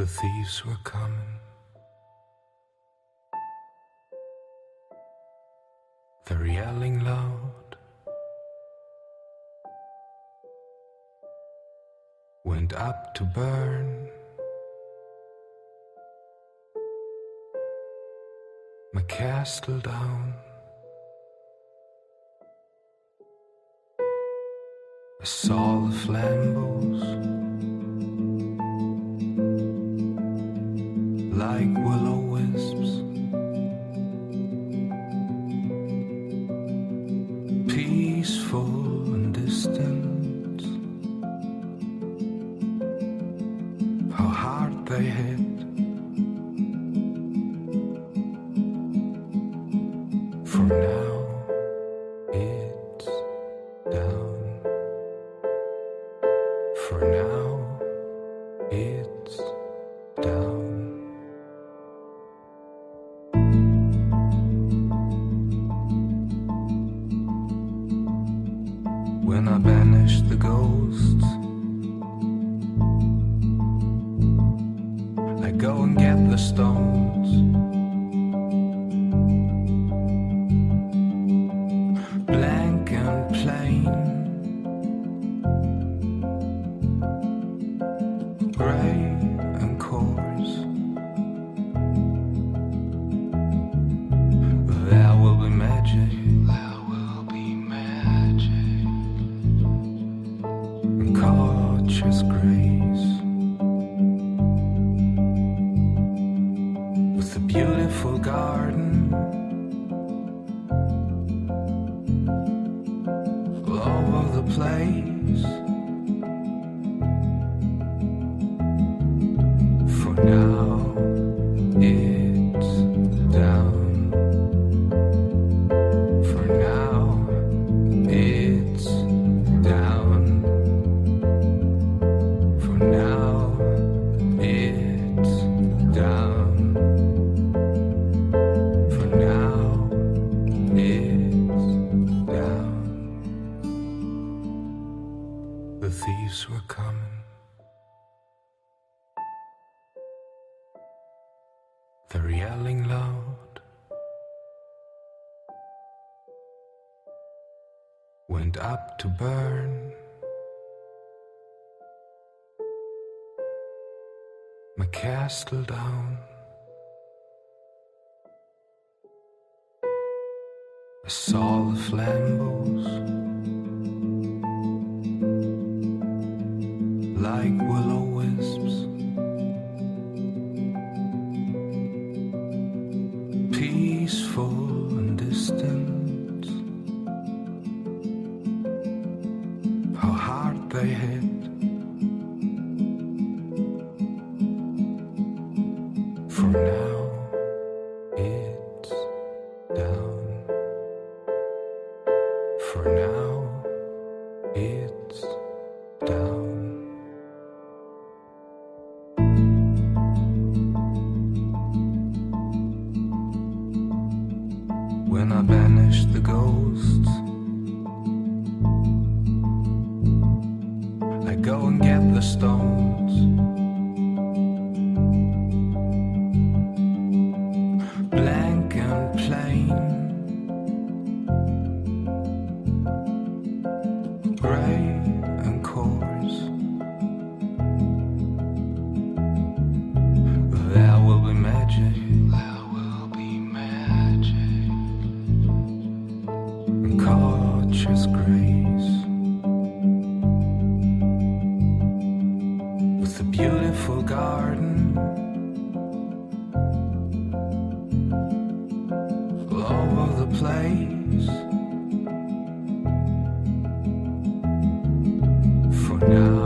The thieves were coming. They're yelling loud. Went up to burn. My castle down. I saw the flambeaus like will-o'-wisps, peaceful and distant. How hard they hit. I go and get the stones. Blank and plain. And grace. With a beautiful garden. All over the place. For now, Yelling loud. Went up to burn. My castle down. I saw the flambeaus like will-o'-wisps. They hit. For now, it's down. For now, it's down. when I banish the ghosts. Go and get the stones. Blank and plain. Gray and coarse. There will be magic. There will be magic. And gorgeous grace. A beautiful garden. All over the place. For now.